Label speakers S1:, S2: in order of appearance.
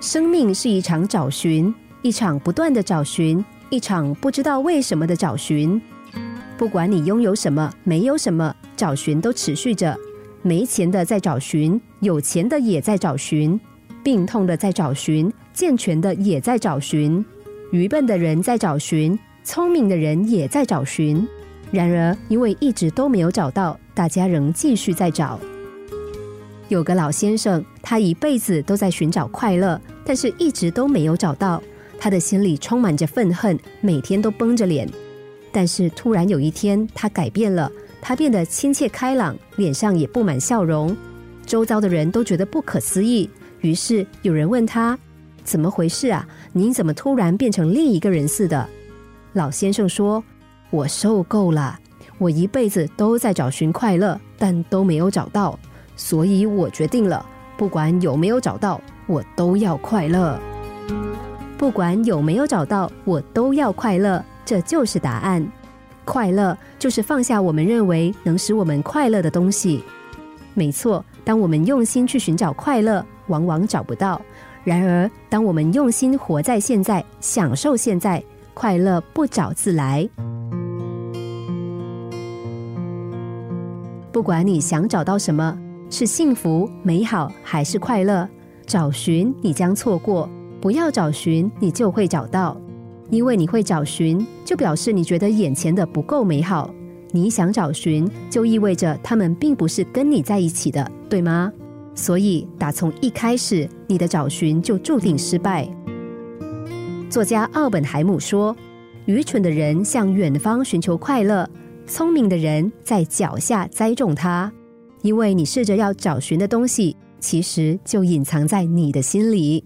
S1: 生命是一场找寻，一场不断的找寻，一场不知道为什么的找寻。不管你拥有什么，没有什么，找寻都持续着。没钱的在找寻，有钱的也在找寻，病痛的在找寻，健全的也在找寻，愚笨的人在找寻，聪明的人也在找寻。然而，因为一直都没有找到，大家仍继续在找。有个老先生，他一辈子都在寻找快乐，但是一直都没有找到。他的心里充满着愤恨，每天都绷着脸。但是突然有一天，他改变了。他变得亲切开朗，脸上也布满笑容，周遭的人都觉得不可思议。于是有人问他：“怎么回事啊？您怎么突然变成另一个人似的？”老先生说：“我受够了，我一辈子都在找寻快乐，但都没有找到，所以我决定了，不管有没有找到，我都要快乐。不管有没有找到，我都要快乐，这就是答案。”快乐就是放下我们认为能使我们快乐的东西。没错，当我们用心去寻找快乐，往往找不到；然而，当我们用心活在现在，享受现在，快乐不找自来。不管你想找到什么，是幸福、美好还是快乐，找寻你将错过；不要找寻，你就会找到。因为你会找寻，就表示你觉得眼前的不够美好。你想找寻，就意味着他们并不是跟你在一起的，对吗？所以，打从一开始，你的找寻就注定失败。作家奥本海姆说：“愚蠢的人向远方寻求快乐，聪明的人在脚下栽种它。因为你试着要找寻的东西，其实就隐藏在你的心里。”